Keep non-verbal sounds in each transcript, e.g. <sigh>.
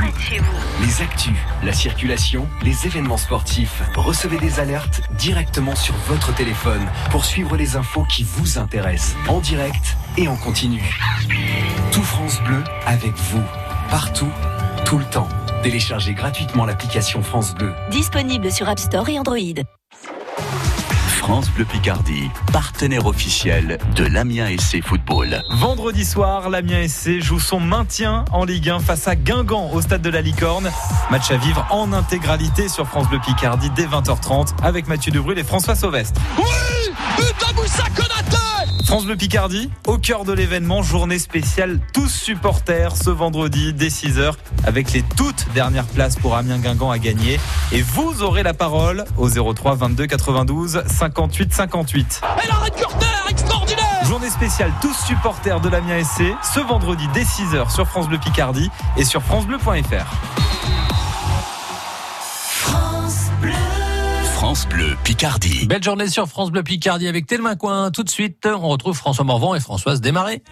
près de chez vous. Les actus, la circulation, les événements sportifs. Recevez des alertes directement sur votre téléphone pour suivre les infos qui vous intéressent en direct et en continu. Tout France Bleu avec vous, partout, tout le temps. Téléchargez gratuitement l'application France Bleu. Disponible sur App Store et Android. France Bleu Picardie, partenaire officiel de l'Amiens SC Football. Vendredi soir, l'Amiens SC joue son maintien en Ligue 1 face à Guingamp au stade de la Licorne. Match à vivre en intégralité sur France Bleu Picardie dès 20h30 avec Mathieu Debrul et François Sauvestre. Oui France Bleu Picardie, au cœur de l'événement, journée spéciale tous supporters ce vendredi dès 6h avec les toutes dernières places pour Amiens Guingamp à gagner. Et vous aurez la parole au 03 22 92 58 58. Elle arrête corner extraordinaire Journée spéciale tous supporters de l'Amiens SC ce vendredi dès 6h sur France Bleu Picardie et sur francebleu.fr. France Bleu Picardie. Belle journée sur France Bleu Picardie avec Telmain Coin. Tout de suite, on retrouve François Morvan et Françoise Desmarais.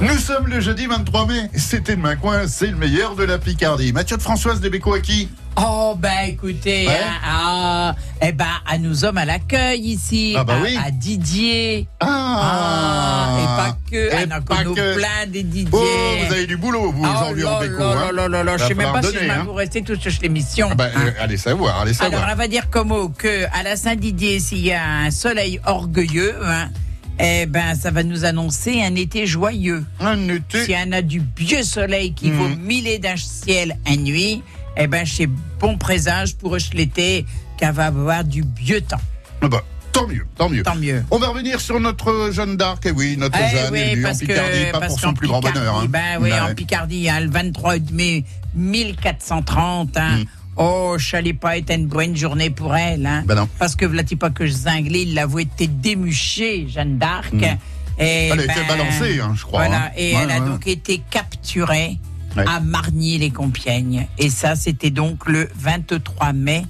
Nous sommes le jeudi 23 mai. C'était de coin, c'est le meilleur de la Picardie. Mathieu de Françoise Béco à qui? Oh bah écoutez, Ouais. hein, ah, eh ben à nous hommes à l'accueil ici, Ah bah à, oui. à Didier. Ah, Ah, et pas que, Et pas nous que. plaint des Didier. Oh, vous avez du boulot, vous, Oh aujourd'hui, en là Béco. là hein. je sais même pas si je donner, vais hein. vous rester toute l'émission. Ah bah, hein. euh, allez savoir, allez savoir. Alors, on va dire comme mot que à la Saint-Didier, s'il y a un soleil orgueilleux, hein, eh ben, ça va nous annoncer un été joyeux. Un été. S'il y en a du vieux soleil qui Mhm. vaut mille d'un ciel à nuit, eh ben, c'est bon présage pour l'été qu'elle va avoir du vieux temps. Ah bah, tant mieux, tant mieux. Tant mieux. On va revenir sur notre Jeanne d'Arc, et oui, notre Eh Jeanne oui, élue en parce que- Picardie, pas pour son plus grand Picardie, bonheur. hein. Ben oui, Ouais. en Picardie, hein, le 23 mai 1430. Hein. Mm. Oh, je n'allais pas être une bonne journée pour elle. Hein. Ben non. Parce que voilà, pas que je zinglais, il l'avait été démuchée, Jeanne d'Arc. Mm. Et Elle a été ben, balancée, hein, je crois. Voilà, et Ouais, elle a ouais. donc été capturée Ouais. à Margny-les-Compiègnes. Et ça, c'était donc le 23 mai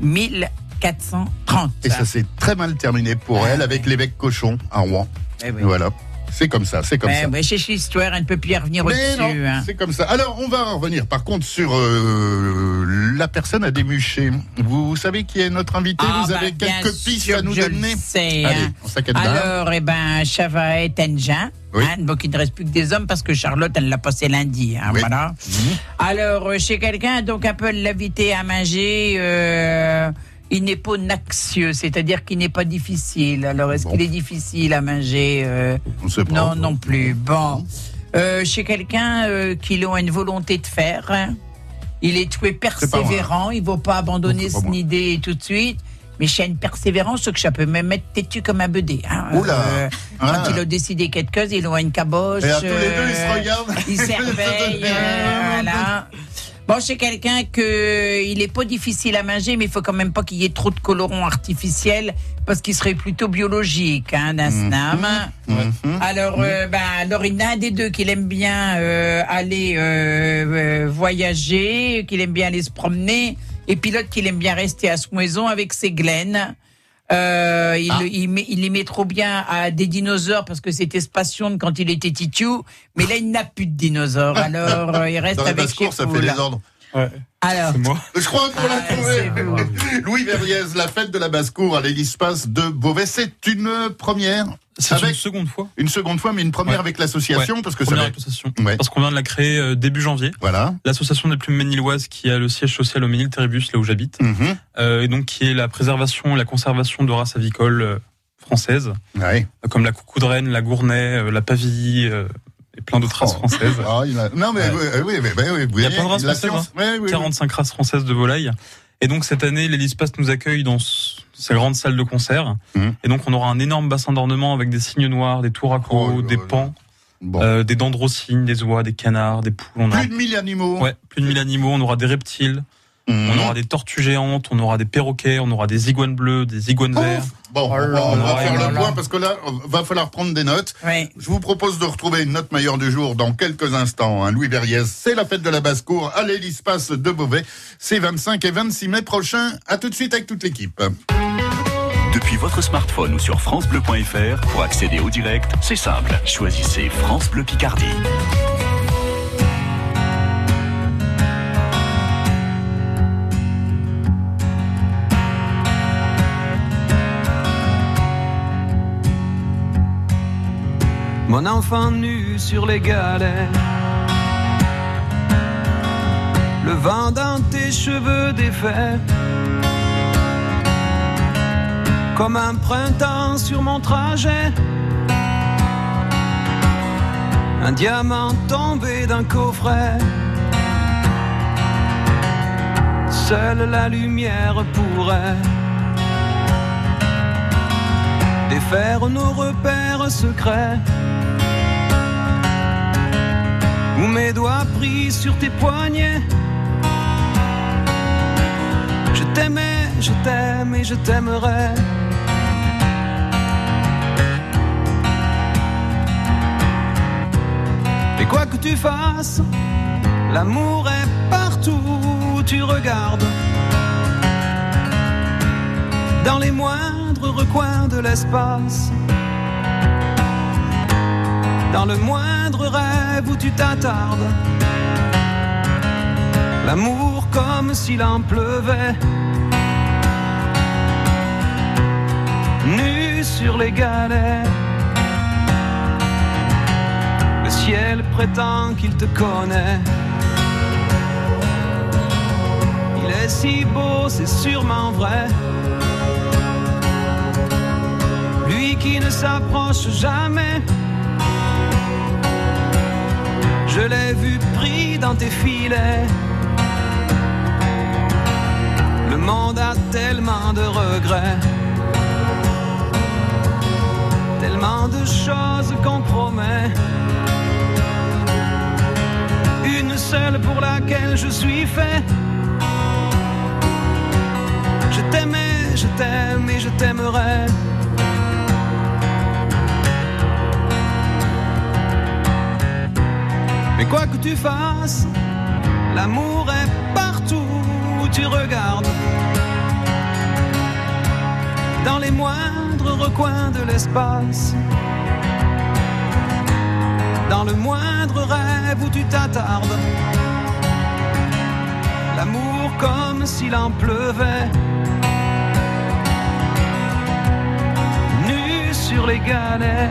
1430. Et ça s'est très mal terminé pour Ah, elle avec l'évêque Cochon à Rouen. Eh oui. Et voilà. C'est comme ça, c'est comme ça. ben, chez l'histoire, elle ne peut plus y revenir au-dessus. hein. c'est comme ça. Alors, on va revenir par contre sur euh, la personne à démucher. Vous savez qui est notre invité? Ah, Vous bah, avez bien quelques pistes à nous donner? sais, Allez, hein. on saccade barre. Alors, eh ben, Chavaet Tenja. Oui. Hein, donc, il ne reste plus que des hommes parce que Charlotte, elle l'a passé lundi. hein, Oui. Voilà. Mhm. Alors, euh, chez quelqu'un, donc, un peu l'inviter à manger. Euh, il n'est pas naxieux, c'est-à-dire qu'il n'est pas difficile. Alors, est-ce Bon. qu'il est difficile à manger euh, On sait pas. Non, non plus. Bon. Euh, chez quelqu'un euh, qui a une volonté de faire, hein, il est moi. persévérant, il ne va pas abandonner pas son idée tout de suite. Mais chez une persévérance, que ça peut même mettre têtu comme un bedé. Hein. Oula. quand Ah. il a décidé quelque chose, il a une caboche. Et à tous les deux, ils se regardent. Il <laughs> s'éveille. euh, voilà. Bon, c'est quelqu'un que il est pas difficile à manger, mais il faut quand même pas qu'il y ait trop de colorants artificiels parce qu'il serait plutôt biologique, hein, d'un snam. Mhm. Alors, euh, ben, alors, il y en a un des deux qu'il aime bien euh, aller euh, euh, voyager, qu'il aime bien aller se promener, et puis l'autre qu'il aime bien rester à Smoison avec ses glaines. Euh, il, Ah. il, met- il les met trop bien à des dinosaures parce que c'était Spation quand il était titiou, mais là il n'a plus de dinosaures, <laughs> alors euh, il reste Dans avec ça fait poules. Ouais, Alors, c'est moi. Je crois qu'on l'a Ah, trouvé. vous. Louis Verriez, la fête de la basse-cour à l'hélispace de Beauvais. C'est une première. C'est Avec une seconde fois. une seconde fois, mais une première Ouais. avec l'association, Ouais. parce que ça Première va. association. Ouais. Parce qu'on vient de la créer euh, début janvier. Voilà. L'association des plumes ménilloises qui a le siège social au Ménil-Térébus, là où j'habite, Mhm. euh, et donc qui est la préservation et la conservation de races avicoles euh, françaises, Ouais. comme la coucou de Rennes, la gournay, euh, la pavie euh, et plein d'autres races Oh. françaises. Ah, il a- Non, mais Ouais. oui, oui, Il y a plein de races la françaises, science. Ouais, oui, oui. 45 races françaises de volailles. Et donc cette année, l'Hélispace nous accueille dans sa grande salle de concert. Mhm. Et donc on aura un énorme bassin d'ornement avec des cygnes noirs, des tours à Oh coraux, des là. pans, Bon. euh, des dendrocygnes, des oies, des canards, des poules. On Plus de 1000 animaux. ouais, plus de 1000 animaux. On aura des reptiles, Mhm. on aura des tortues géantes, on aura des perroquets, on aura des iguanes bleues, des iguanes verts. Bon, Oh on va faire le point parce que là, va falloir prendre des notes. Je vous propose de retrouver une note meilleure du jour dans quelques instants. hein. Louis Verriès, c'est la fête de la basse-cour à l'hélispace de Beauvais. C'est 25 et 26 mai prochain. À tout de suite avec toute l'équipe. Depuis votre smartphone ou sur francebleu.fr, pour accéder au direct, c'est simple. Choisissez France Bleu Picardie. Mon enfant nu sur les galets. Le vent dans tes cheveux défaits, comme un printemps sur mon trajet. Un diamant tombé d'un coffret. Seule la lumière pourrait défaire nos repères secrets. Où mes doigts pris sur tes poignets. Je t'aimais, je t'aime et je t'aimerai. Et quoi que tu fasses, l'amour est partout où tu regardes. Dans les moindres recoins de l'espace. Dans le moindre rêve où tu t'attardes. L'amour comme s'il en pleuvait. Nu sur les galets. Le ciel prétend qu'il te connaît. Il est si beau, c'est sûrement vrai. Lui qui ne s'approche jamais. Je l'ai vu pris dans tes filets. Le monde a tellement de regrets. Tellement de choses qu'on promet. Une seule pour laquelle je suis fait. Je t'aimais, je t'aime et je t'aimerai. Mais quoi que tu fasses, l'amour est partout où tu regardes. Dans les moindres recoins de l'espace. Dans le moindre rêve où tu t'attardes. L'amour comme s'il en pleuvait. Nu sur les galets.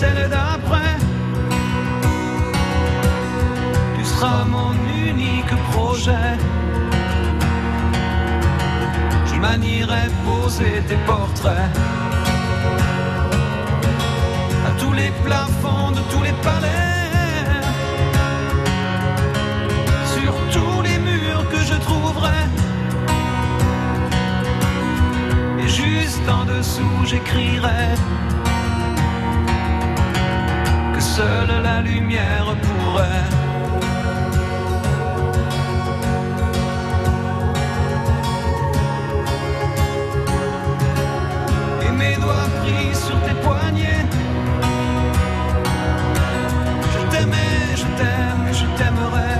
Celle d'après, tu seras mon unique projet. Je manierai poser tes portraits à tous les plafonds de tous les palais sur tous les murs que je trouverai. Et juste en dessous, j'écrirai seule la lumière pourrait. Et mes doigts pris sur tes poignets. Je t'aimais, je t'aime je t'aimerai.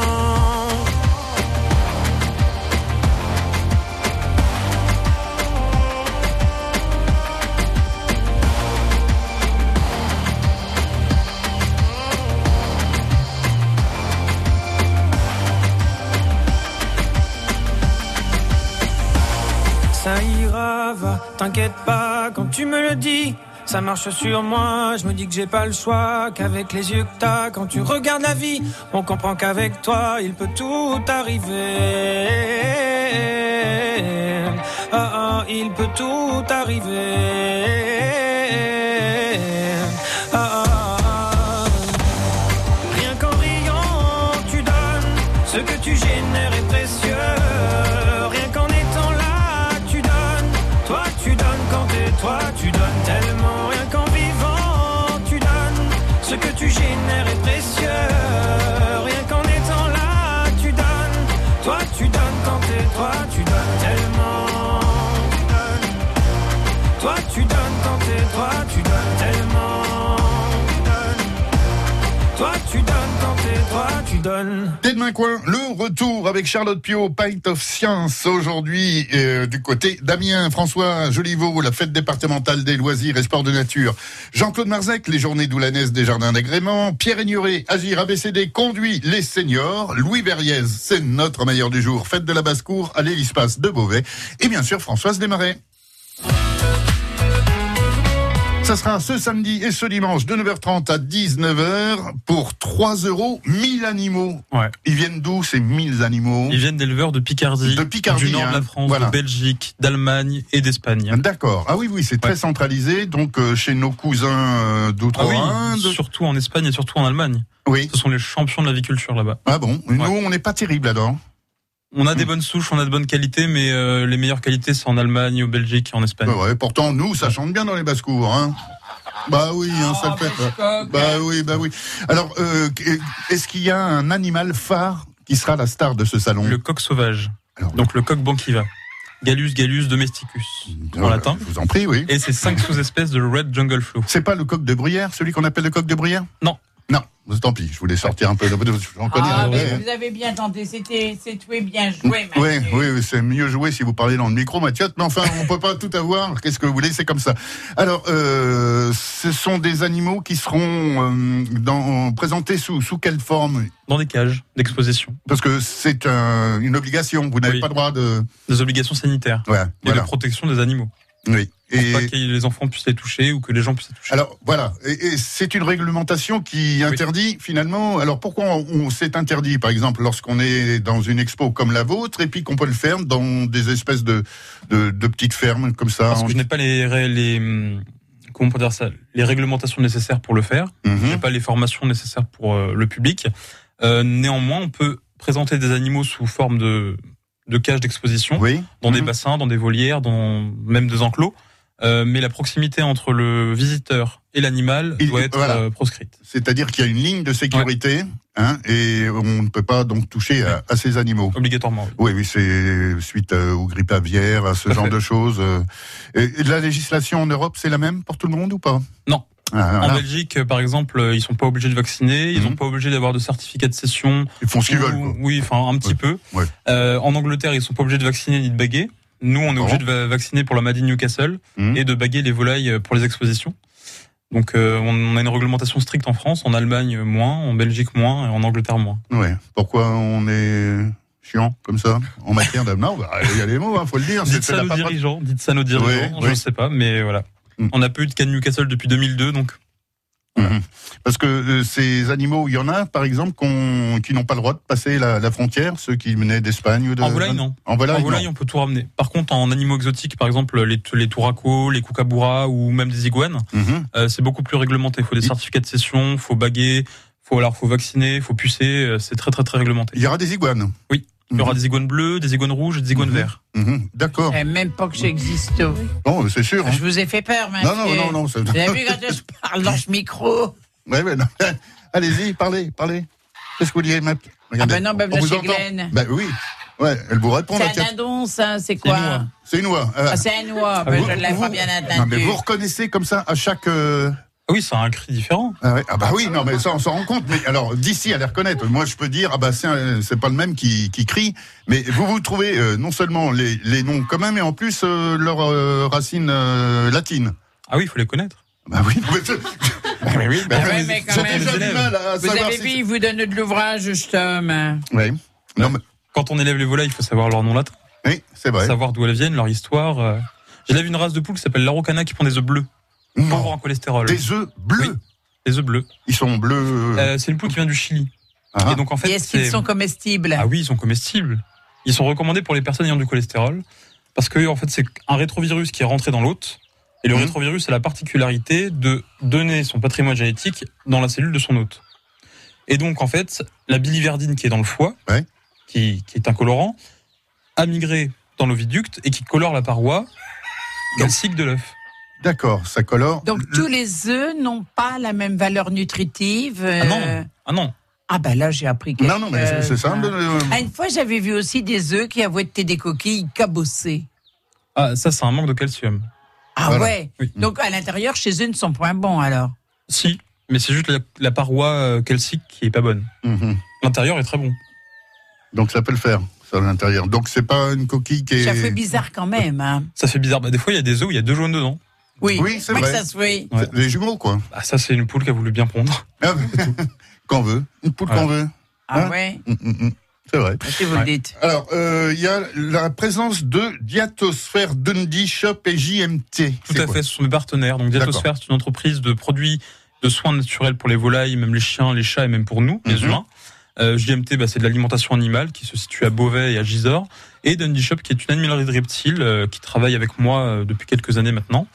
T'inquiète pas quand tu me le dis. Ça marche sur moi, je me dis que j'ai pas le choix, qu'avec les yeux que t'as, quand tu regardes la vie, on comprend qu'avec toi, il peut tout arriver. Ah ah, il peut tout arriver. Le retour avec Charlotte Pio, Pint of Science, aujourd'hui euh, du côté d'Amiens, François Joliveau, la fête départementale des loisirs et sports de nature, Jean-Claude Marzec, les journées doulanaises des jardins d'agrément, Pierre Ignoré, Agir ABCD, conduit les seniors, Louis Verriez, c'est notre meilleur du jour, fête de la basse-cour à l'Hélispace de Beauvais, et bien sûr Françoise Desmarais. Ça sera ce samedi et ce dimanche de 9h30 à 19h pour 3 euros 1000 animaux. Ouais. Ils viennent d'où ces 1000 animaux? Ils viennent d'éleveurs de Picardie, De Picardie, du nord de hein. la France, Voilà. de Belgique, d'Allemagne et d'Espagne. D'accord. Ah oui, oui, c'est très Ouais. centralisé. Donc euh, chez nos cousins euh, Ah d'outre-Rhin. oui, surtout en Espagne et surtout en Allemagne. oui. Ce sont les champions de l'aviculture là-bas. Ah bon? Nous, Ouais. on n'est pas terrible là-dedans. On a des Hmm. bonnes souches, on a de bonnes qualités, mais euh, les meilleures qualités c'est en Allemagne, au Belgique et en Espagne. Ouais, pourtant, nous, ça chante bien dans les basses-cours. Hein. Bah oui, hein, ça le fait. Bah oui, bah oui. Alors, euh, est-ce qu'il y a un animal phare qui sera la star de ce salon? Le coq sauvage, Alors, donc le coq banquiva. Gallus gallus domesticus en euh, latin. Je vous en prie, oui. Et c'est cinq sous-espèces de Red Jungle Flow. C'est pas le coq de bruyère, celui qu'on appelle le coq de bruyère? Non. Non, tant pis, je voulais sortir un peu. de- J'en connais Ah, mais vous avez bien tenté, c'était, c'est tout est bien joué, Oui, Mathieu. oui, oui, c'est mieux joué si vous parlez dans le micro, Mathieu. Mais enfin, on peut pas tout avoir. Qu'est-ce que vous voulez C'est comme ça. Alors, euh, ce sont des animaux qui seront euh, dans, présentés sous, sous quelle forme? Dans des cages d'exposition. Parce que c'est un- une obligation. Vous n'avez Oui. pas le droit de. Des obligations sanitaires Ouais, et voilà. de protection des animaux. Oui. Pour Et pas que les enfants puissent les toucher ou que les gens puissent les toucher. alors voilà, et, et c'est une réglementation qui interdit finalement. Alors pourquoi on, on s'est interdit, par exemple, lorsqu'on est dans une expo comme la vôtre, et puis qu'on peut le faire dans des espèces de de, de petites fermes comme ça. Parce en- que je n'ai pas les, les hum, comment on peut dire ça, les réglementations nécessaires pour le faire. Mhm. Je n'ai pas les formations nécessaires pour euh, le public. Euh, néanmoins, on peut présenter des animaux sous forme de de cages d'exposition, Oui. dans des Mhm. bassins, dans des volières, dans même des enclos. Euh, mais la proximité entre le visiteur et l'animal doit être voilà. euh, proscrite. C'est-à-dire qu'il y a une ligne de sécurité, hein, et on ne peut pas donc toucher à, à ces animaux. Obligatoirement. oui. Oui, oui, c'est suite euh, aux grippes aviaires, à ce Tout genre fait. de choses. Et, et la législation en Europe, c'est la même pour tout le monde ou pas? Non. Ah, En. Belgique, euh, par exemple, euh, ils sont pas obligés de vacciner, ils Mhm. sont pas obligés d'avoir de certificat de session. Ils font ce qu'ils veulent. quoi. Oui, enfin un petit Ouais. peu. Ouais. Euh, en Angleterre, ils sont pas obligés de vacciner ni de baguer. Nous, on est obligé de va- vacciner pour la maladie de Newcastle Mhm. et de baguer les volailles pour les expositions. Donc, euh, on a une réglementation stricte en France, en Allemagne moins, en Belgique moins, et en Angleterre moins. Ouais. Pourquoi on est chiant comme ça en matière non bah, il y a les mots, hein, faut le dire. Dites ça nos dirigeants, dites ça nos dirigeants. Ouais, je ouais. ne sais pas, mais voilà. Mm. On n'a pas eu de cas de Newcastle depuis 2002, donc Mhm. Parce que euh, ces animaux, il y en a, par exemple, qui n'ont pas le droit de passer la, la frontière, ceux qui venaient d'Espagne ou de. en volaille, non. En volaille, en volaille, non. on peut tout ramener. Par contre, en animaux exotiques, par exemple, les, les touracos, les kookaburras ou même des iguanes, Mhm. euh, c'est beaucoup plus réglementé. Il faut des certificats de cession, faut baguer, faut alors faut vacciner, faut pucer. euh, C'est très très très réglementé. Il y aura des iguanes. Oui. Il y aura des iguanes bleues, des iguanes rouges et des iguanes Mhm. verts. Mhm. D'accord. Savais même pas que j'existe. Bon, c'est sûr. hein. Je vous ai fait peur, Non, monsieur. non, non, non. ça- Vous avez vu quand je parle dans ce micro Ouais, ouais, non. Allez-y, parlez, parlez. Qu'est-ce que vous dites, ma Regardez, Ah ben non, ben on vous entend. Glenn. Ben oui. Ouais, elle vous répond. C'est un Kat- dindon, ça C'est C'est une quoi oie. C'est une oie. Euh, Ah, oie. Ben, vous- je l'ai pas bien Non, mais vous reconnaissez comme ça à chaque. euh, Ah oui, c'est un cri différent. Ah, ouais. Ah bah oui, non, mais ça on s'en rend compte. Mais alors d'ici à les reconnaître, moi je peux dire ah bah c'est un- c'est pas le même qui, qui crie, mais vous vous trouvez euh, non seulement les, les noms communs, mais en plus euh, leurs euh, racines euh, latines. Ah oui, il faut les connaître. Bah oui, mais, mais oui, bah, Ah ouais, mais quand même. déjà du mal à Vous avez si- vu, il vous donne de l'ouvrage, je t'aime. Oui, non, mais, Quand on élève les volailles, il faut savoir leur nom latin, oui, c'est vrai. savoir d'où elles viennent, leur histoire. euh. J'élève une race de poule qui s'appelle l'araucana qui pond des œufs bleus, pauvres Non, en cholestérol. des œufs bleus. Oui. Des œufs bleus. Ils sont bleus. Euh, c'est une poule qui vient du Chili. ah. Et donc en fait, est-ce qu'ils sont comestibles Ah oui, ils sont comestibles. Ils sont recommandés pour les personnes ayant du cholestérol parce que en fait, c'est un rétrovirus qui est rentré dans l'hôte. Et le Mhm. rétrovirus a la particularité de donner son patrimoine génétique dans la cellule de son hôte. Et donc en fait, la biliverdine qui est dans le foie, Ouais. qui, qui est un colorant, a migré dans l'oviducte et qui colore la paroi calcique de l'œuf. D'accord, ça colore. Donc Le- tous les œufs n'ont pas la même valeur nutritive. Ah non, euh, ah non. Ah ben là, j'ai appris quelque Non, non, mais c'est- ça. chose. euh, Ah, une fois, j'avais vu aussi des œufs qui avaient été des coquilles cabossées. Ah, ça c'est un manque de calcium. Ah Voilà. ouais Oui. Donc à l'intérieur, chez eux, ne sont point bons alors. Si, mais c'est juste la, la paroi euh, calcique qui est pas bonne. mhm. L'intérieur est très bon. Donc ça peut le faire, ça à l'intérieur. Donc c'est pas une coquille qui est. Ça fait bizarre quand même. Hein. Ça fait bizarre. Bah, des fois, il y a des œufs où il y a deux jaunes dedans. Oui, Oui, c'est vrai. ça se fait. Ouais. C'est Des jumeaux, quoi. Ah, ça, c'est une poule qui a voulu bien pondre. Ah, <laughs> qu'on veut. Une poule qu'on veut. Ah Hein ouais Mm, mm, mm. C'est vrai. Si vous le dites. Alors, euh, il y a la présence de Diatosphère, Dundee Shop et JMT. Tout à fait, ce sont des partenaires. Donc, Diatosphère, c'est une entreprise de produits de soins naturels pour les volailles, même les chiens, les chats et même pour nous, les Mhm. humains. Euh, JMT, bah, c'est de l'alimentation animale qui se situe à Beauvais et à Gisors. Et Dundee Shop, qui est une animalerie de reptiles euh, qui travaille avec moi euh, depuis quelques années maintenant,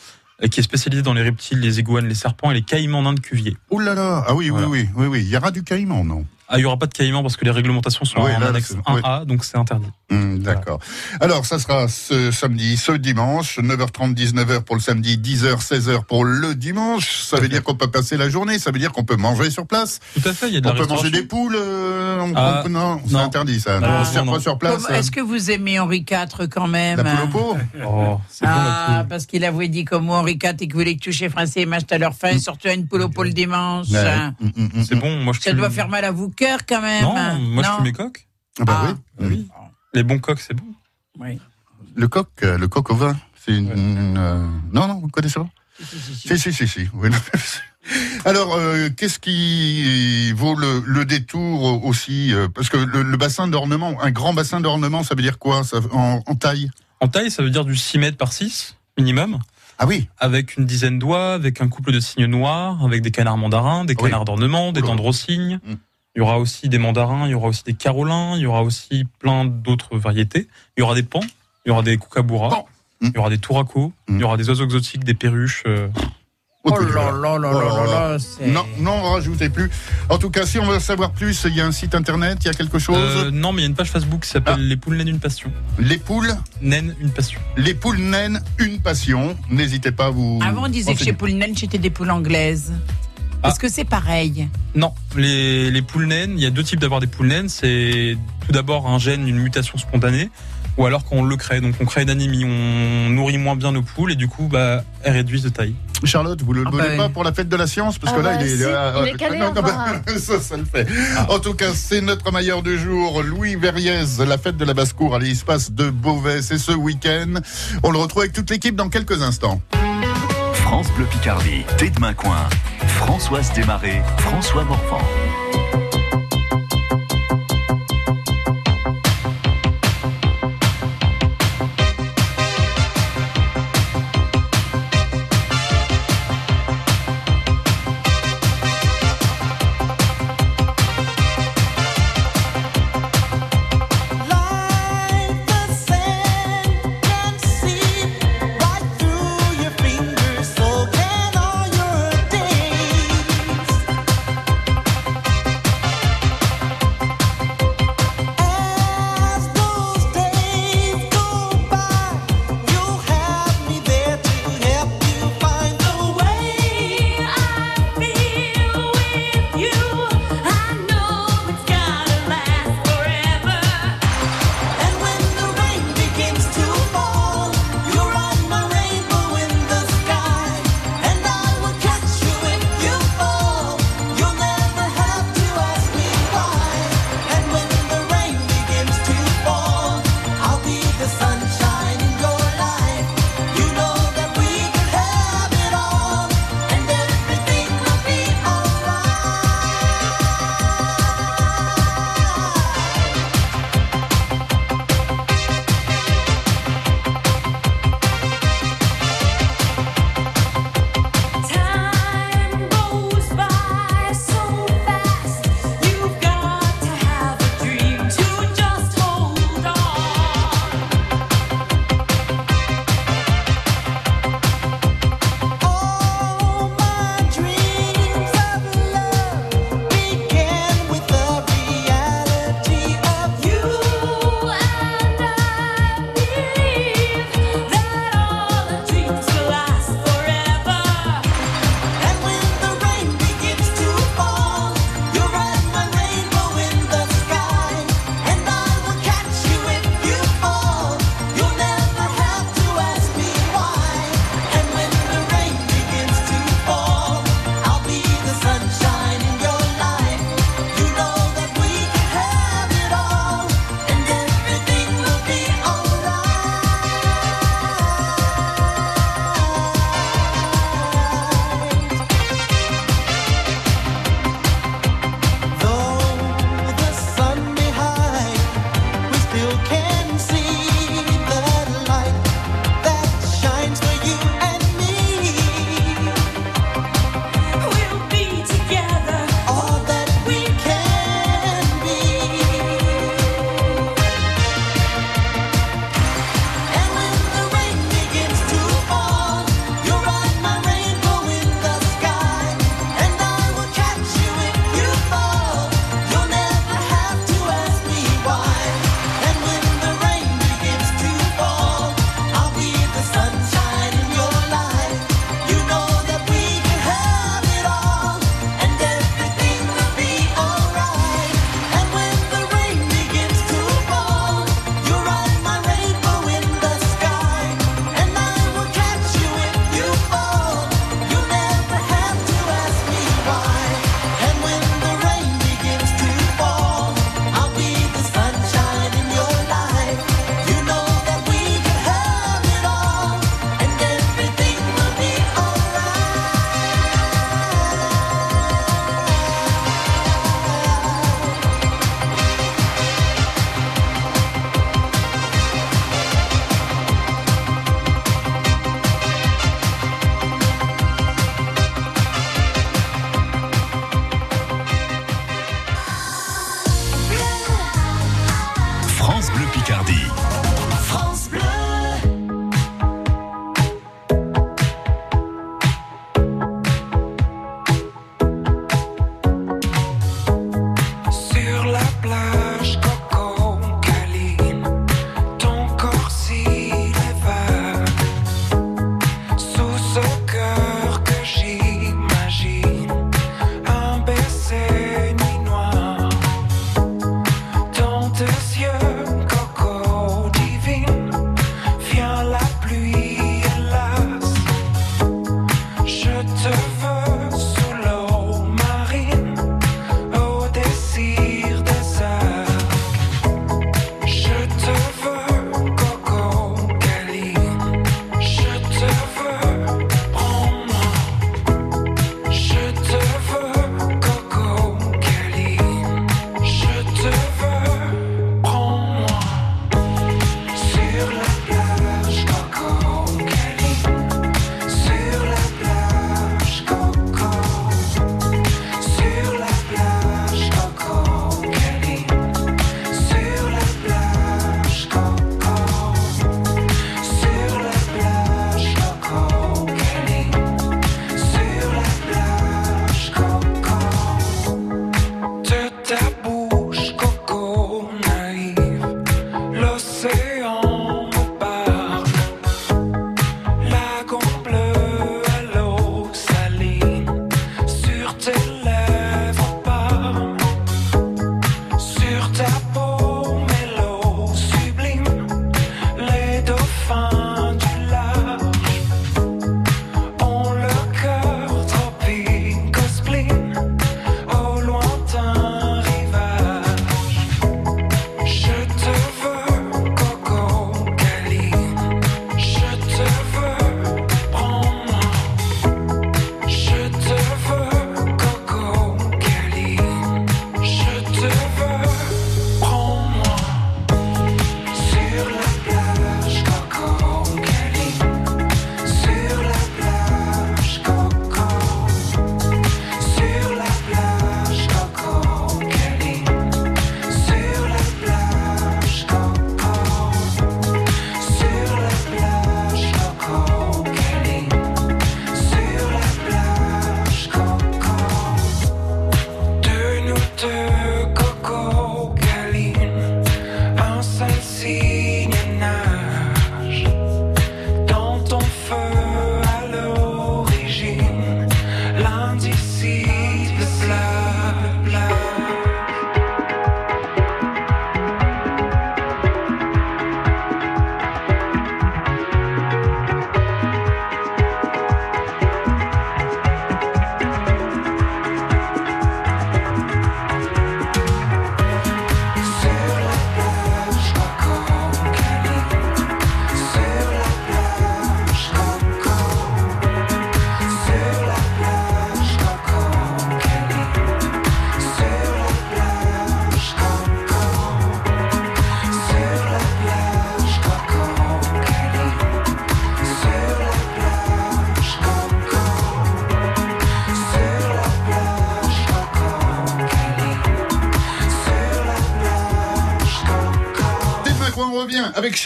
qui est spécialisée dans les reptiles, les iguanes, les serpents et les caïmans nains de cuvier. Là là Ah oui, Voilà. oui, oui, oui, oui. Il y aura du caïman, non? Ah, il y y aura pas de caïmans parce que les réglementations sont Oui, en là, annexe c'est- 1A, donc c'est interdit. Hum, D'accord. Alors, ça sera ce samedi, ce dimanche, 9h30, 19h pour le samedi, 10h, 16h pour le dimanche. Ça veut dire qu'on peut passer la journée, ça veut dire qu'on peut manger sur place. Tout à fait, il y a de On la peut manger des poules. euh, on- Ah, on- non, c'est interdit ça. Non, on non, non. pas sur place. Comme- Est-ce que vous aimez Henri IV quand même La poule au pot <laughs> Oh, bon, Ah, poule. parce qu'il avait dit comme moi, Henri IV et que vous voulez que toucher Français et mâche à leur faim, surtout à une poule au pot le dimanche. Hum, hum, hum, C'est bon, moi je Ça doit faire mal à vous cœur quand même. Non, moi je fume mes coques. Ah bah Ah. oui. Oui. Les bons coques, c'est bon. Oui. Le coq, euh, le coq au vin. C'est une. Ouais. une, euh, Non, non, vous connaissez pas Si, si, si, si. Oui, non. Alors, euh, qu'est-ce qui vaut le, le détour aussi Parce que le, le bassin d'ornement, un grand bassin d'ornement, ça veut dire quoi ça, en, en taille? En taille, ça veut dire du 6 mètres par 6 minimum, Ah oui avec une dizaine d'oies, avec un couple de cygnes noirs, avec des canards mandarins, des Oui. canards d'ornement, des Oula. dents de rossigne. Mm. Il y aura aussi des mandarins, il y aura aussi des carolins, il y aura aussi plein d'autres variétés. Il y aura des pans, il y aura des kookaburras, il y aura des touracos, Mm. il y aura des oiseaux exotiques, des perruches. euh, Oh là là là là là là, Non, non, rajoutez plus. En tout cas, si on veut savoir plus, il y a un site internet, il y a quelque chose. euh, non, mais il y a une page Facebook qui s'appelle Ah. Les poules naines une passion. Les poules, Naine une passion. les poules naines, une passion. N'hésitez pas à vous. Avant, on disait que chez Poule Naine, j'étais des poules anglaises. Ah. Est-ce que c'est pareil Non, les, les poules naines, il y a deux types d'avoir des poules naines. C'est tout d'abord un gène, une mutation spontanée, ou alors quand on le crée. Donc on crée une anémie, on nourrit moins bien nos poules et du coup, bah, elles réduisent de taille. Charlotte, vous le Ah donnez bah, pas pour la fête de la science? Parce Ah que là, bah, il est. si, ah, il est ah, calé, non, bah, <laughs> ça, ça le fait. Ah. En tout cas, c'est notre mailleur du jour, Louis Verriez, la fête de la basse-cour à l'espace de Beauvais. C'est ce week-end. On le retrouve avec toute l'équipe dans quelques instants. France Bleu Picardie, Thé de Coin, Françoise Desmarais, François Morvan.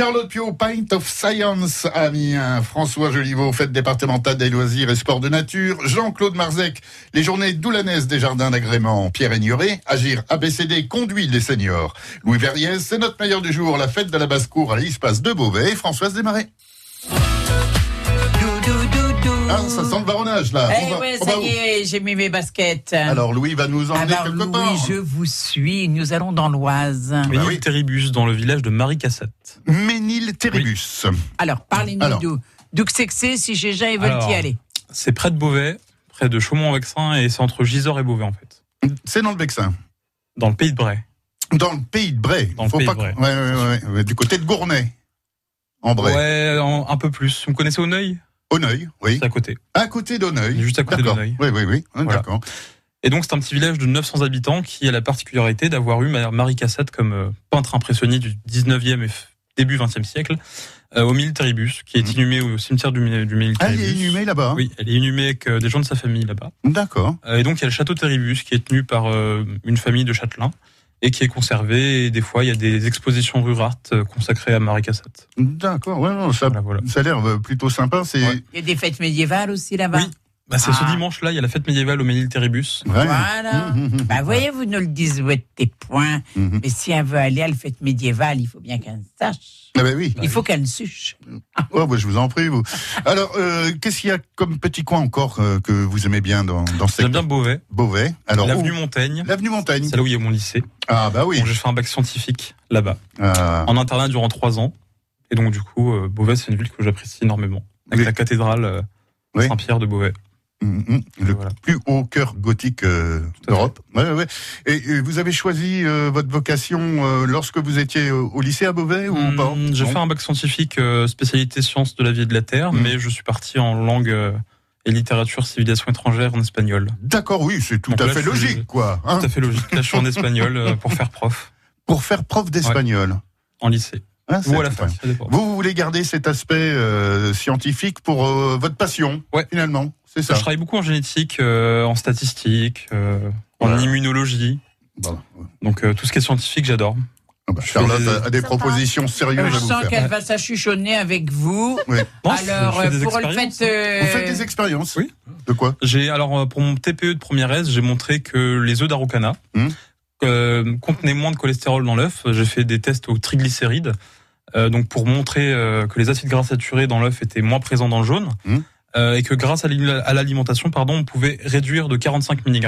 Charlotte Pio, Pint of Science Amiens, François Joliveau, fête départementale des loisirs et sports de nature, Jean-Claude Marzec, les journées doulanaises des jardins d'agrément, Pierre Ignoré, Agir ABCD conduit les seniors. Louis Verriès, c'est notre meilleur du jour, la fête de la basse-cour à l'espace de Beauvais, Françoise Desmarais. Ah, ça sent le baronnage là. Eh On va- ouais, on ça va y est, j'ai mis mes baskets. Alors Louis va nous emmener Alors, quelque Louis, part. je vous suis. Nous allons dans l'Oise. Ménil-Terribus, dans le village de Marie-Cassette. Ménil-Terribus. Alors, parlez-nous Alors. d'où. D'où que c'est que c'est, si j'ai déjà, ils veulent y aller. C'est près de Beauvais, près de Chaumont-en-Vexin, et c'est entre Gisors et Beauvais, en fait. C'est dans le Vexin. Dans le pays de Bray. Dans le pays de Bray. Dans le Faut pays pas de Bray. que- ouais, ouais, ouais, ouais, du côté de Gournay. En Bray. Ouais, en- un peu plus. Vous me connaissez Auneuil Auneuil, oui. C'est à côté. À côté d'Auneuil. Juste à côté d'Auneuil. Oui, oui, oui. Ah, Voilà. D'accord. Et donc, c'est un petit village de 900 habitants qui a la particularité d'avoir eu Ma- Marie Cassette comme euh, peintre impressionniste du 19e et début 20e siècle euh, au qui est inhumée au cimetière du, du Ah, Mille-Terribus. il est inhumé là-bas. hein Oui, elle est inhumée avec euh, des gens de sa famille là-bas. D'accord. Euh, et donc, il y a le château Terribus qui est tenu par une famille de châtelains et qui est conservé. Et des fois, il y a des expositions rurales euh, consacrées à Marie Cassette. D'accord. Ouais, non, ça, ça a l'air euh, plutôt sympa. C'est Il y a des fêtes médiévales aussi là-bas. Oui. Bah, c'est ce Ah. dimanche-là, il y a la fête médiévale au Ménil-Terribus. Ouais. Voilà. Mmh, mmh, mmh. Bah, voyez, vous nous le dites point. Mhm. Mais si elle veut aller à la fête médiévale, il faut bien qu'elle sache. Ah ben oui. Il faut qu'elle suche. Oh, bah, je vous en prie, vous. Alors, euh, qu'est-ce qu'il y a comme petit coin encore euh, que vous aimez bien dans, dans ce J'aime bien Beauvais, Beauvais. Alors, l'avenue Montaigne. L'avenue Montaigne. C'est là où il y a mon lycée. Ah bah oui. Donc j'ai fait un bac scientifique là-bas, Ah, en internat durant trois ans. Et donc du coup, euh, Beauvais, c'est une ville que j'apprécie énormément. Avec Oui. la cathédrale euh, Oui. Saint-Pierre de Beauvais. Hum, le Voilà. plus haut cœur gothique euh, d'Europe. Ouais, ouais. Et, et vous avez choisi euh, votre vocation euh, lorsque vous étiez au, lycée à Beauvais ou pas J'ai Non fait un bac scientifique spécialité sciences de la vie et de la terre, Mhm. mais je suis parti en langue et littérature civilisation étrangère en espagnol. D'accord, oui, c'est tout Donc à là, fait suis- logique, quoi. hein. Tout à fait logique. Là, je suis en espagnol pour faire prof <laughs> Pour faire prof d'espagnol. en lycée Hein, ou à la hein. ça dépend. Vous, vous voulez garder cet aspect euh, scientifique pour euh, votre passion, Ouais. finalement, c'est ça. Je travaille beaucoup en génétique, euh, en statistique, euh, en immunologie. Bon. Donc euh, tout ce qui est scientifique, j'adore. Ah bah, Charlotte a, a des Sympa. propositions sérieuses Je à vous sens qu'elle va s'achuchonner avec vous. Oui. Alors, des pour le fait. euh, Vous faites des expériences Oui. De quoi J'ai alors pour mon TPE de première S, j'ai montré que les œufs d'Araucana Hmm. euh, contenaient moins de cholestérol dans l'œuf. J'ai fait des tests aux triglycérides, donc pour montrer euh, que les acides gras saturés dans l'œuf étaient moins présents dans le jaune. Hmm. euh, et que grâce à l'ali- à l'alimentation, pardon, on pouvait réduire de 45 mg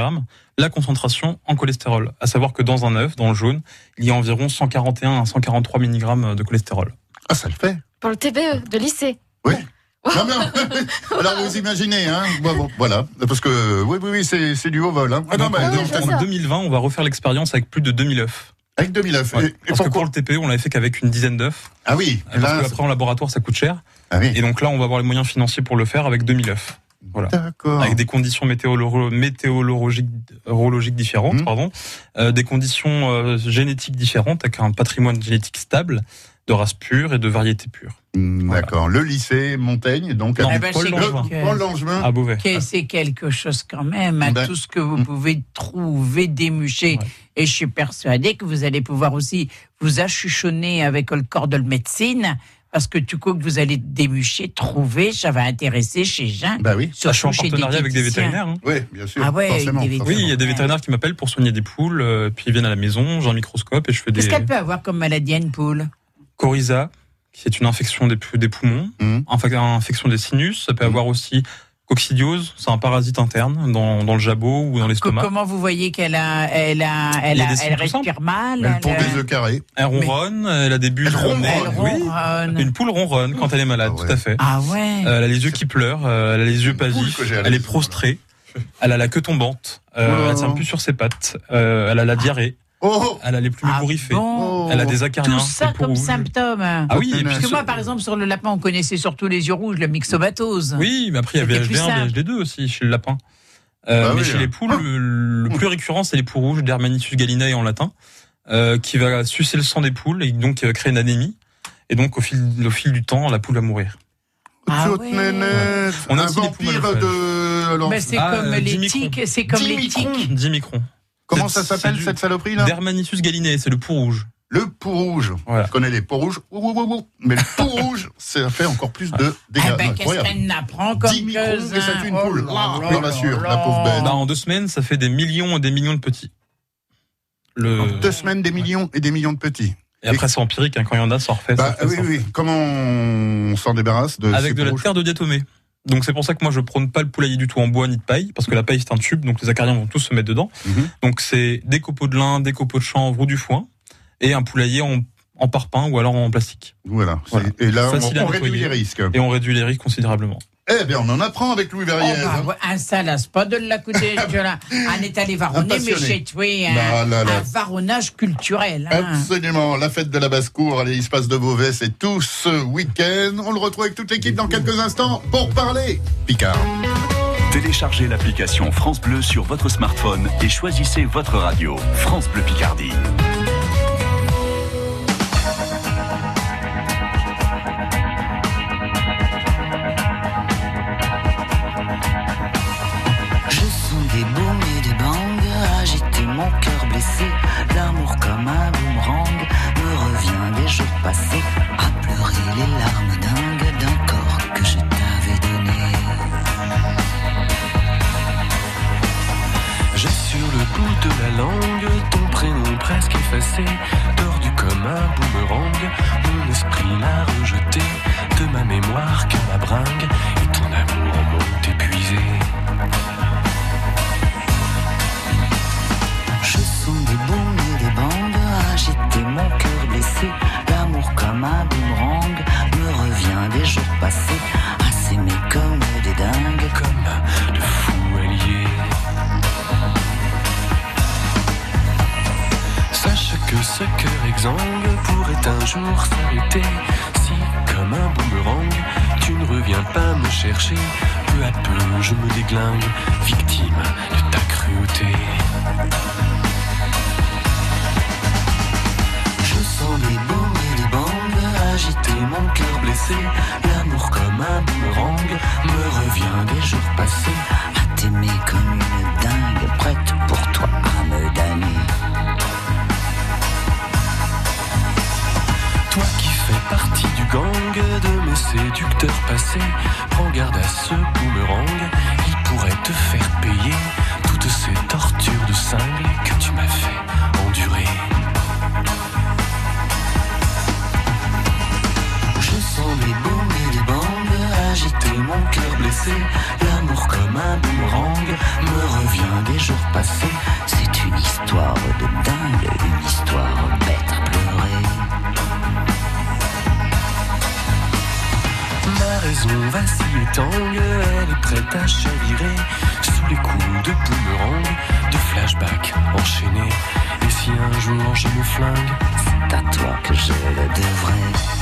la concentration en cholestérol. À savoir que dans un œuf, dans le jaune, il y a environ 141 à 143 mg de cholestérol. Ah, ça le fait. Pour le TBE de lycée. Oui. Non, mais, <laughs> alors vous imaginez, hein bon, bon, Voilà, parce que oui, oui, oui, c'est c'est du haut vol. Hein. Ah, non, Donc, mais, en, en ça. 2020, on va refaire l'expérience avec plus de 2000 œufs. Avec 2009. Ouais. Et, et Parce que pour le TPE, on l'avait fait qu'avec une dizaine d'œufs. Ah oui, Parce là, qu'après en laboratoire, ça coûte cher. ah oui. Et donc là, on va avoir les moyens financiers pour le faire avec 2000 œufs. Voilà. D'accord. Avec des conditions météorolo- météorologiques différentes, Mhm. pardon, euh, des conditions euh, génétiques différentes, avec un patrimoine génétique stable, de race pure et de variété pure. Voilà. D'accord. Le lycée Montaigne, donc Non, à ben, Paul c'est Langevin. Paul Langevin. À Beauvais. c'est quelque chose quand même, à Ben, tout ce que vous mm. pouvez trouver, démucher. Ouais. Et je suis persuadée que vous allez pouvoir aussi vous achuchonner avec le corps de médecine, parce que du coup que vous allez démucher, trouver, ça va intéresser chez Jean. Bah oui. Je suis en partenariat avec des vétérinaires. hein. Oui, bien sûr. Ah ouais, forcément, des forcément. Oui, il y a des vétérinaires qui m'appellent pour soigner des poules, euh, puis ils viennent à la maison, j'ai un microscope et je fais des Qu'est-ce qu'elle peut avoir comme maladie à une poule coryza, qui est une infection des, pou- des poumons, infa- infection des sinus. Ça peut Mhm. avoir aussi coccidiose, c'est un parasite interne dans, dans le jabot ou dans l'estomac. Comment vous voyez qu'elle a, elle a, elle, a des elle respire mal Elle elle, pond euh, des œufs carrés. Elle ronronne, elle a des bulles Elle ronronne, elle Oui, une poule ronronne quand elle est malade, Ah ouais. tout à fait. Ah ouais. Euh, elle a les yeux qui pleurent, euh, elle a les yeux la elle est prostrée, elle a la queue tombante, euh, Oh là elle tient plus sur ses pattes, euh, elle a la diarrhée, Oh elle a les plumes Ah bourriffées, bon elle a des acariens. Tout ça comme rouges. symptôme. Ah oui, et Parce que moi, par exemple, sur le lapin, on connaissait surtout les yeux rouges, le myxomatose. Oui, mais après il y avait C'était plus VH1, simple. VHD2 aussi chez le lapin. Euh, Bah mais oui, chez hein. les poules, le, le plus récurrent, c'est les poules rouges, Dermanitus gallinae en latin, euh, qui va sucer le sang des poules et donc qui va créer une anémie. Et donc, au fil, au fil du temps, la poule va mourir. Ah ouais. nénette. On a un aussi des poules vampire de. alors, Mais c'est Ah, comme euh, les 10 microns. tiques, c'est comme 10 les tiques. 10 microns. Comment ça s'appelle cette saloperie là? Dermanitus gallinae, c'est le pou rouge. Le pou rouge. Voilà. Je connais les peaux rouges. Ouh, ouh, ouh, ouh. Mais le pou rouge, <laughs> ça fait encore plus de dégâts. Ah ben, qu'est-ce qu'elle n'apprend comme 10 microns et ça tue une poule. Oh vous rassure, là la pauvre bête. Bah, en deux semaines, ça fait des millions et des millions de petits. Le... En deux semaines, des millions et des millions de petits. Et après, c'est empirique, hein, quand il y en a, ça en refait. ça Bah, refait, oui, ça refait. oui. Comment on s'en débarrasse de Avec ces de la terre de diatomée. Donc c'est pour ça que moi je prône pas le poulailler du tout en bois ni de paille, parce que la paille c'est un tube, donc les acariens vont tous se mettre dedans. Mhm. Donc c'est des copeaux de lin, des copeaux de chanvre ou du foin, et un poulailler en, en parpaing ou alors en plastique. Voilà. Et là, Facile on, on réduit les risques. Et on réduit les risques considérablement. Eh bien, on en apprend avec Louis Oh, Verrières. bah, ouais, un salace, pas de la. On est allé varonner, mais chez toi, Bah, un, là, là. un varonnage culturel. hein. Absolument. La fête de la basse-cour à l'espace de Beauvais, c'est tout ce week-end. On le retrouve avec toute l'équipe dans quelques instants pour parler. Picard. Téléchargez l'application France Bleu sur votre smartphone et choisissez votre radio. France Bleu Picardie. L'amour comme un boomerang me revient des jours passés. À pleurer les larmes dingues d'un corps que je t'avais donné. J'ai sur le bout de la langue ton prénom presque effacé. Tordu comme un boomerang, mon esprit l'a rejeté. De ma mémoire que ma bringue et ton amour. Mon cœur blessé. L'amour comme un boomerang me revient des jours passés. À s'aimer comme des dingues, comme de fous alliés. Sache que ce cœur exsangue pourrait un jour s'arrêter. Si, comme un boomerang, tu ne reviens pas me chercher, peu à peu je me déglingue, victime de agiter mon cœur blessé. L'amour comme un boomerang me revient des jours passés. à t'aimer comme une dingue, prête pour toi à me damner. Toi qui fais partie du gang de mes séducteurs passés, prends garde à ce boomerang, il pourrait te faire payer toutes ces tortures de cingle que tu m'as fait Je sens les bangs agiter mon cœur blessé. L'amour comme un boomerang me revient des jours passés. C'est une histoire de dingue, une histoire bête à pleurer. Ma raison vacille et tangue, elle est prête à chavirer sous les coups de boomerang, de flashback enchaînés. Et si un jour je me flingue, C'est à toi que je le devrais.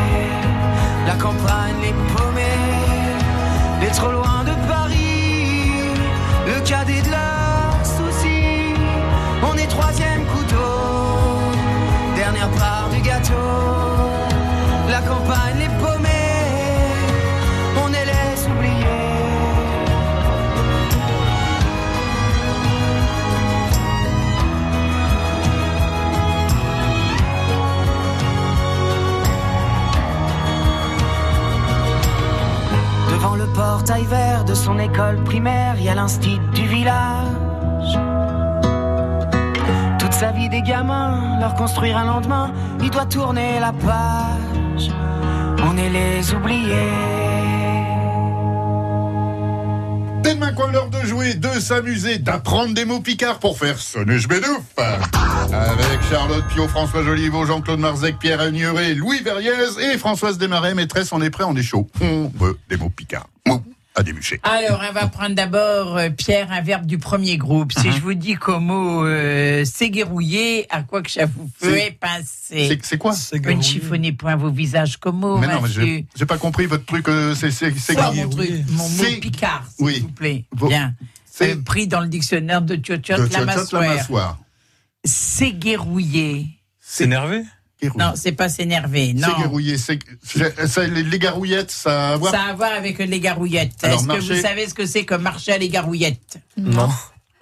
La campagne, les paumés, les trop loin de Paris, le cadet de leurs soucis. On est troisième couteau, dernière part du gâteau. La campagne, les paumés, portail vert de son école primaire, il y a l'instit du village. Toute sa vie des gamins, leur construire un lendemain, il doit tourner la page. On est les oubliés. Tellement quoi l'heure de jouer, de s'amuser, d'apprendre des mots picards pour faire sonner je. Avec Charlotte Pio, François Joliveau, Jean-Claude Marzec, Pierre Agnuret, Louis Verriez et Françoise Desmarais, maîtresse, on est prêt, on est chaud. On veut des mots picards. À débûcher. Alors, on va prendre d'abord, euh, Pierre, un verbe du premier groupe. Si je vous dis qu'au mot euh, s'éguerrouiller, à quoi que ça vous fait penser C'est c'est quoi Vous ne chiffonnez point vos visages comme mots, Mais non, mais j'ai pas compris votre truc. euh, c'est mon truc, mon mot C'est- picard, s'il Oui. vous plaît. Vos- Bien. c'est- Euh, pris dans le dictionnaire de Tchotchot Lamassoire. Lamassoire. S'éguerrouiller. Non, c'est pas s'énerver. Non. S'égarouiller, c'est les, les garouillettes, ça a à voir Ça a à voir avec les garouillettes. Alors, Est-ce que marcher- vous savez ce que c'est que marcher à les garouillettes? Non.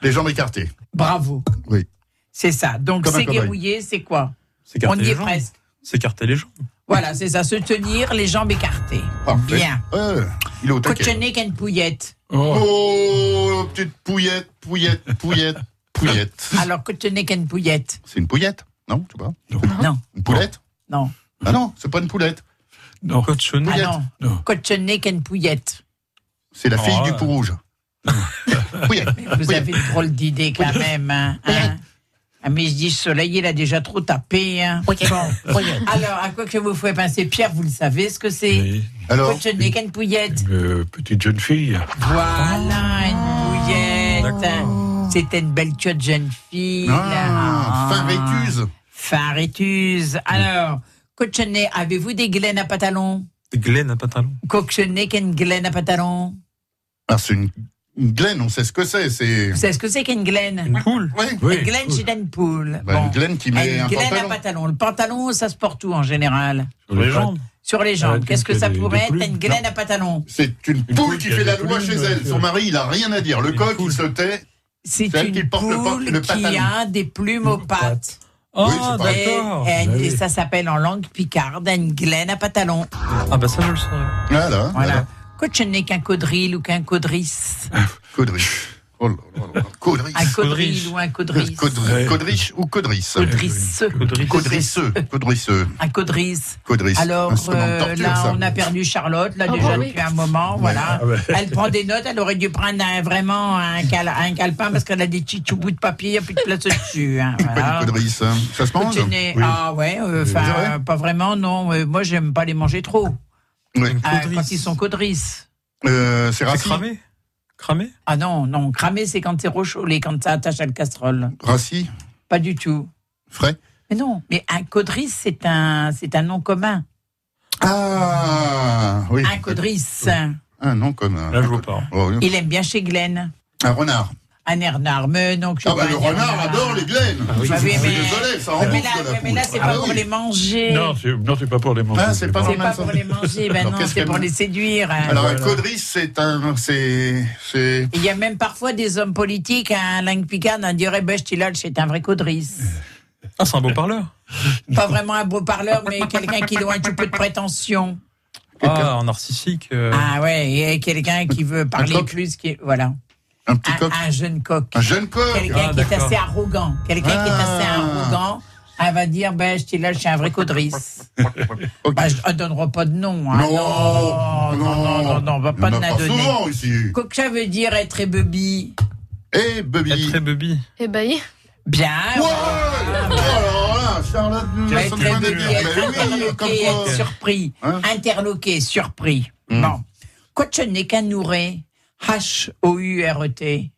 Les jambes écartées. Bravo. Oui. C'est ça. Donc, Comme un cow-boy. s'éguerrouiller, c'est quoi? S'écarter On y les est jambes. presque. S'écarter les jambes. Voilà, c'est ça. Se tenir, les jambes écartées. Parfait. Bien. Ouais, il est au taquet. Cochonner qu'une pouillette. Oh, petite pouillette, pouillette, pouillette, pouillette. Alors, cochonner qu'une pouillette. C'est une pouillette Non, tu sais pas Non. Une poulette Non. Ah non, c'est pas une poulette. Non. Cochonner. Ah non. Cochonner qu'une pouillette. C'est la fille Oh, du ouais. pou rouge. <laughs> pouillette. Vous pouillette. avez une drôle d'idée quand même. Hein, hein ah, mais je dis, ce soleil, il a déjà trop tapé. Hein. Bon. Alors, à quoi que vous pouvez penser Pierre, vous le savez ce que c'est? Alors Cochonner qu'une pouillette. Euh, petite jeune fille. Voilà, une pouillette. C'était une belle tiote jeune fille. Ah, fin rétuse. Fin rétuse. Alors, cochonner, avez-vous des glaines à pantalon? Glenn à pantalon. Cochonner qu'une glaine à pantalon Ah, c'est une, une glaine, on sait ce que c'est. C'est Vous savez ce que c'est qu'une glaine Une poule Oui. Une glaine, c'est une poule. Bah, une glaine qui met une un glaine à pantalon. pantalon. Le pantalon, ça se porte où en général? Sur les jambes. Sur les jambes. Ah, Qu'est-ce que ça des pourrait être. Une glaine à pantalon? C'est une poule poule qui fait la loi chez elle. Son mari, il a rien à dire. Le coq, il se tait. C'est qui une porte pan- poule le qui a des plumes aux pattes. Ah, Oui, Et, d'accord. et- et oui. ça s'appelle en langue picarde une glaine à pantalon. Ah, bah ça, je le saurais. Voilà. Voilà. Cochonner qu'un caudril ou qu'un caudrice. <laughs> Caudriche. Oh là là là. Caudrice. Un caudril Caudriche. ou un caudrice. Caudri- Caudriche ou caudrice Caudrice. Caudriceux. Caudriceux. Un caudrice. Caudrice. Alors de euh, torture, là, ça. on a perdu Charlotte, là Ah déjà oui. depuis un moment, voilà. Ah ouais. Elle prend des notes, elle aurait dû prendre un- vraiment un, cal- un calepin parce qu'elle a des petits bouts de papier, il n'y a plus de place dessus. Hein, Pas voilà. une caudrice. hein. Ça se mange Oui. Ah ouais, euh, vrai euh, pas vraiment, non. euh, moi, j'aime pas les manger trop. Oui. Ah, Caudrice. quand ils sont caudrices. Euh, C'est C'est racine. Cramé? Cramé Ah non, non, cramer c'est quand c'est rochaulé, quand ça attache à la casserole. Racine. Pas du tout. Frais? Mais non, mais un caudrice c'est un, c'est un nom commun. Ah, oui. Un caudrice. Un nom comme un. Là, je vois pas. Oh, oui. Il aime bien chez Glenn. Un renard. Un renard, mais non, que Ah bah le un renard renard. adore les glaines. oui. Je Ah oui, suis mais- désolé, ça mais là, la mais là, c'est Ah pas bah pour oui. les manger. Non, c'est non, c'est pas pour les manger. Ah, c'est pas pour les manger, ben non, c'est pour les séduire. hein. Alors un Voilà. caudrice, c'est un, c'est, c'est. Il y a même parfois des hommes politiques, un langue picarde, on dirait Bestilal, c'est un vrai caudrice. Ah, c'est un beau parleur. <laughs> Pas vraiment un beau parleur, mais quelqu'un qui doit un petit peu de prétention. Ah, en narcissique. euh, Ah ouais, et quelqu'un qui veut parler plus, qui, voilà. Un petit coq. un jeune coq. Un jeune coq. Quelqu'un Ah, qui est assez arrogant. Quelqu'un qui est assez Ah. arrogant. Elle va dire, ben, je là, je suis un vrai caudrice. <laughs> Ok. Bah, je ne donnerai pas de nom. hein. Non, non, non, non, non, on va pas de pas donner. souvent ici. Que ça veut dire être bubby? Eh, Bubby. Être très bubby. Ébahi. Bien. Ouais voilà. Oh alors là, Charlotte nous a de comme interloqué, surpris. Hein Interloqué, surpris. Hmm. Bon. Quoi n'est qu'un nourré H-O-U-R-E-T.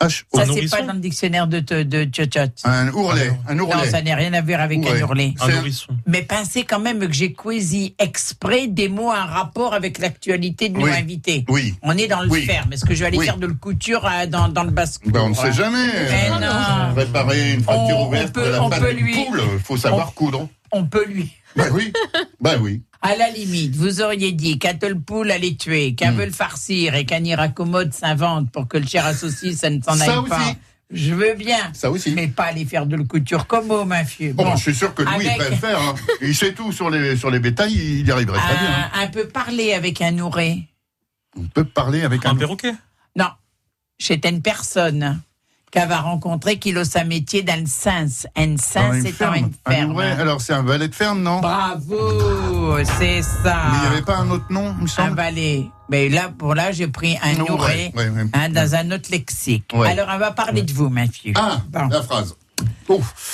H-O. Ça, c'est pas dans le dictionnaire de, de, de Tchotchot. Un ourlet, un Non, ourlet. ça n'a rien à voir avec Ouais. un hurlet. Un un- nourrisson. Mais pensez quand même que j'ai choisi exprès des mots en rapport avec l'actualité de nos Oui. invités. Oui. On est dans le Oui. ferme. Est-ce que je vais aller Oui. faire de le couture euh, dans, dans le basse Ben, on ne sait jamais. Mais non. Préparer une fracture On- on ouverte peut- de la on patte peut lui- poule, il faut savoir coudre. On peut lui. Ben oui, ben oui. À la limite, vous auriez dit qu'Attlepool allait tuer, qu'un Hmm. veut le farcir et qu'un iracommode s'invente pour que le cher associé, ça ne s'en Ça aille pas. Je veux bien. Ça aussi. Mais pas aller faire de le couture comme au mafieux. Bon, je suis sûr que Louis avec- va le faire. hein. Il sait tout sur les, sur les bétails, il y arriverait très bien. hein. un, un peu parler avec un ouré. On peut parler avec un, Un perroquet? Non, c'était une personne qu'elle va rencontrer qui a sa métier dans le sens. Un sens, ferme. une Un ferme. ourlet. Alors, c'est un valet de ferme, non? Bravo, c'est ça. Mais il n'y avait pas un autre nom, il me Un valet. Mais là, pour là, j'ai pris un Ouais, ouré ouais, ouais. hein, dans un autre lexique. Ouais. Alors, on va parler de vous, monsieur. Ah, Bon. la phrase.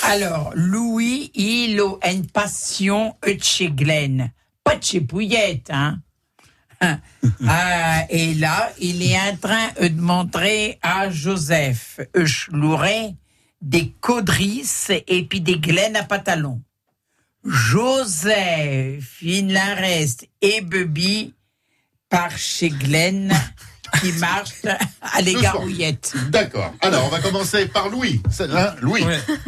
Alors, Louis, il a une passion de chez Glenn. Pas de chez Pouillette, hein. Ah, <laughs> et là, il est en train euh, de montrer à Joseph Euchlouret des caudrisses et puis des glaines à pantalon. Joseph, reste et Bubby par chez Glenn qui <laughs> marche à l'égarouillette. D'accord. Alors, on va commencer par Louis. C'est- hein, Louis.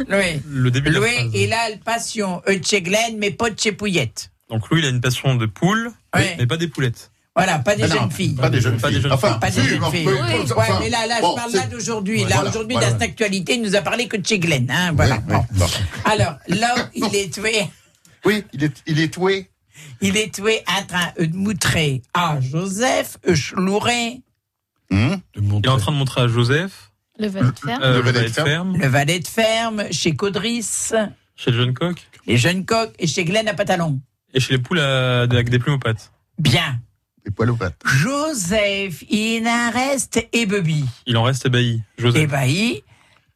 Louis. Le début de la Louis, il a une passion euh, de chez Glenn, mais pas de chez Pouillette. Donc lui, il a une passion de poules, Ouais. mais pas des poulettes. Voilà, pas des jeunes filles. Pas des jeunes Pas des filles. jeunes Enfin, Pas des jeunes filles. Ouais, mais là, là je parle là d'aujourd'hui. Là, aujourd'hui, dans cette actualité, il nous a parlé que de chez Glenn. Hein, voilà. Alors, là, il est tué. Oui, il est, il est tué. Il est tué en train de moutrer à Joseph Euchlouret, Hum Il est en train de montrer à Joseph Le valet de euh, Le valet de ferme. le valet de ferme, chez Caudris, chez le jeune coq les jeunes coqs et chez Glenn à Pantalon. et chez les poules à- avec des plumes aux pattes. Bien. Des poils aux pattes. Joseph, il en reste ébahi. Il en reste ébahi. Joseph. Ébahi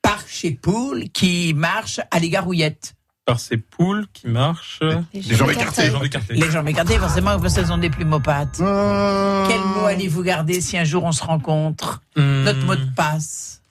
par chez Poule qui marche à l'égarouillette. Par ces poules qui marchent. Les jambes écartées. Les jambes écartées. Les jambes écartées, forcément, parce qu'elles ont des plumes aux pattes. Euh, Quel mot allez-vous garder si un jour on se rencontre? Hum, Notre mot de passe.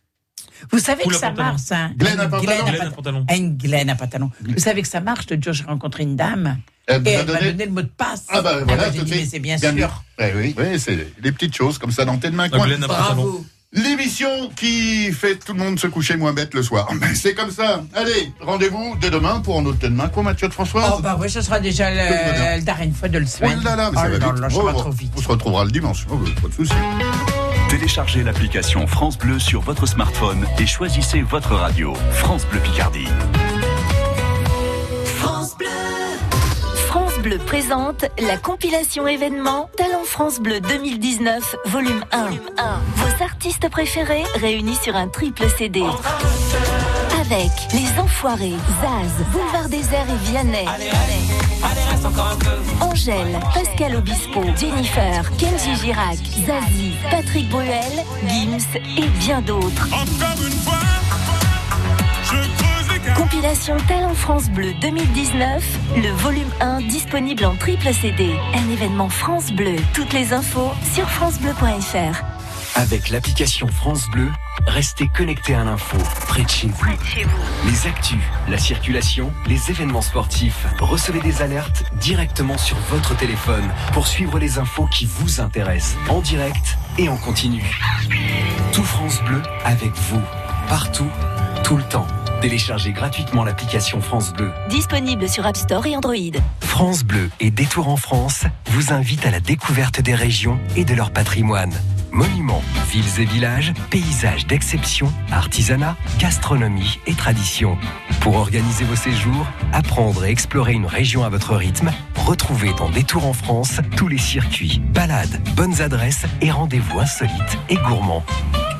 Vous savez Poule que ça pantalon. marche, ça Glaine à Une pantalon. glaine à pantalon. Une glaine à pantalon. Vous savez que ça marche, le jour j'ai rencontré une dame Elle et m'a donné- donné le mot de passe. Ah bah voilà, est mais c'est bien, bien sûr. Eh oui, oui, c'est les petites choses comme ça dans tes mains. Bravo. L'émission qui fait tout le monde se coucher moins bête le soir. <laughs> C'est comme ça. Allez, rendez-vous dès demain pour un autre thème main. Quoi, Mathieu de François Oh bah oui, ce sera déjà le, le dernière fois de le Oh semaine. là là, mais ça Oh va là vite. là, ça Oh, va trop vite. On se retrouvera le dimanche. Oh, pas de souci. Téléchargez l'application France Bleu sur votre smartphone et choisissez votre radio. France Bleu Picardie. France Bleu. France Bleu présente la compilation événement Talent France Bleu 2019, volume 1. Vos artistes préférés réunis sur un triple CD. Avec Les Enfoirés, Zaz, Boulevard Désert et Vianney. Angèle, Pascal Obispo, Jennifer, Kenji Girac, Zazie, Patrick Bruel, Gims et bien d'autres. Compilation Talent France Bleu 2019, le volume 1 disponible en triple CD. Un événement France Bleu. Toutes les infos sur francebleu.fr. Avec l'application France Bleu, restez connectés à l'info, près de chez vous. Les actus, la circulation, les événements sportifs. Recevez des alertes directement sur votre téléphone pour suivre les infos qui vous intéressent, en direct et en continu. Tout France Bleu avec vous, partout, tout le temps. Téléchargez gratuitement l'application France Bleu. Disponible sur App Store et Android. France Bleu et Détour en France vous invitent à la découverte des régions et de leur patrimoine. Monuments, villes et villages, paysages d'exception, artisanat, gastronomie et tradition. Pour organiser vos séjours, apprendre et explorer une région à votre rythme, retrouvez dans Détour en France tous les circuits, balades, bonnes adresses et rendez-vous insolites et gourmands.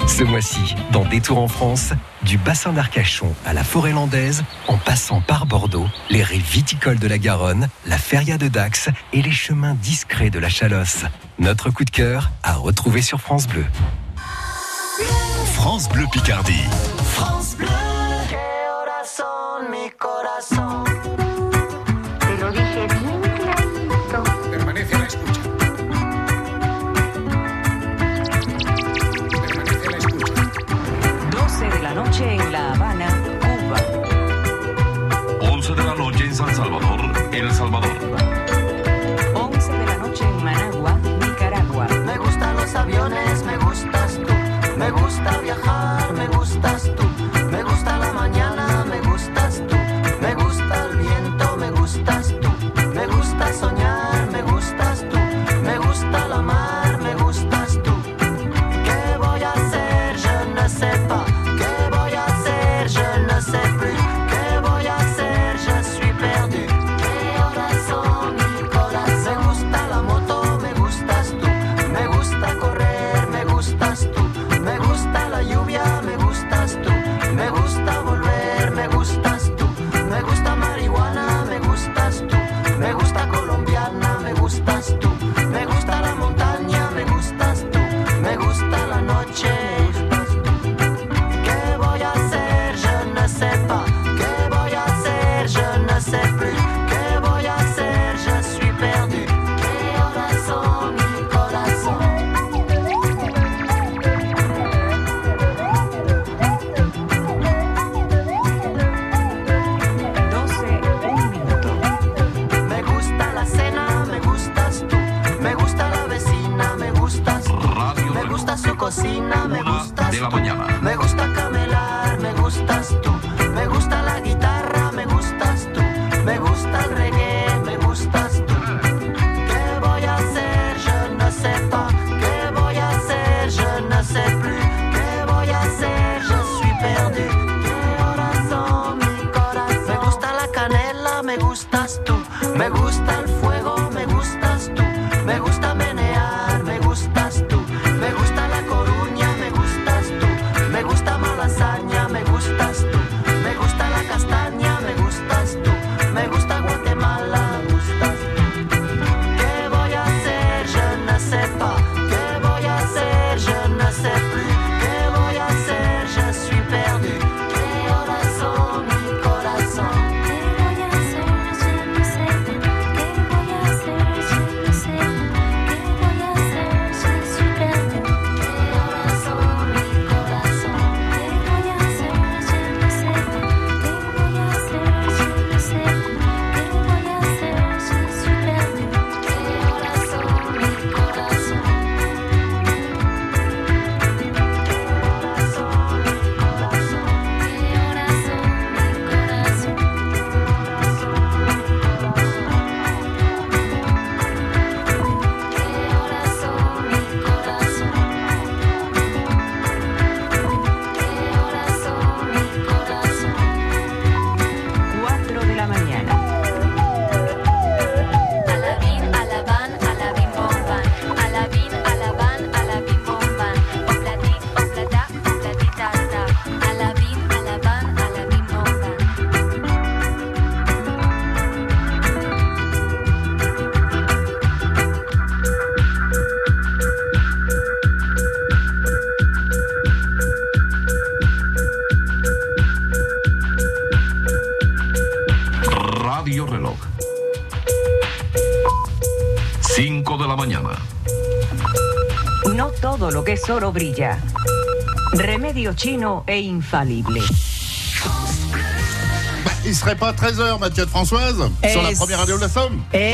Ce mois-ci, dans Détour en France, du bassin d'Arcachon à la forêt landaise, en passant par Bordeaux, les rives viticoles de la Garonne, la feria de Dax et les chemins discrets de la Chalosse. Notre coup de cœur à retrouver sur France Bleu. France Bleu Picardie. France Bleu. סתם יחד tesoro brilla. Remedio chino e infalible. Bah, il serait pas 13h, Mathieu de Françoise, sur la première radio de la Somme.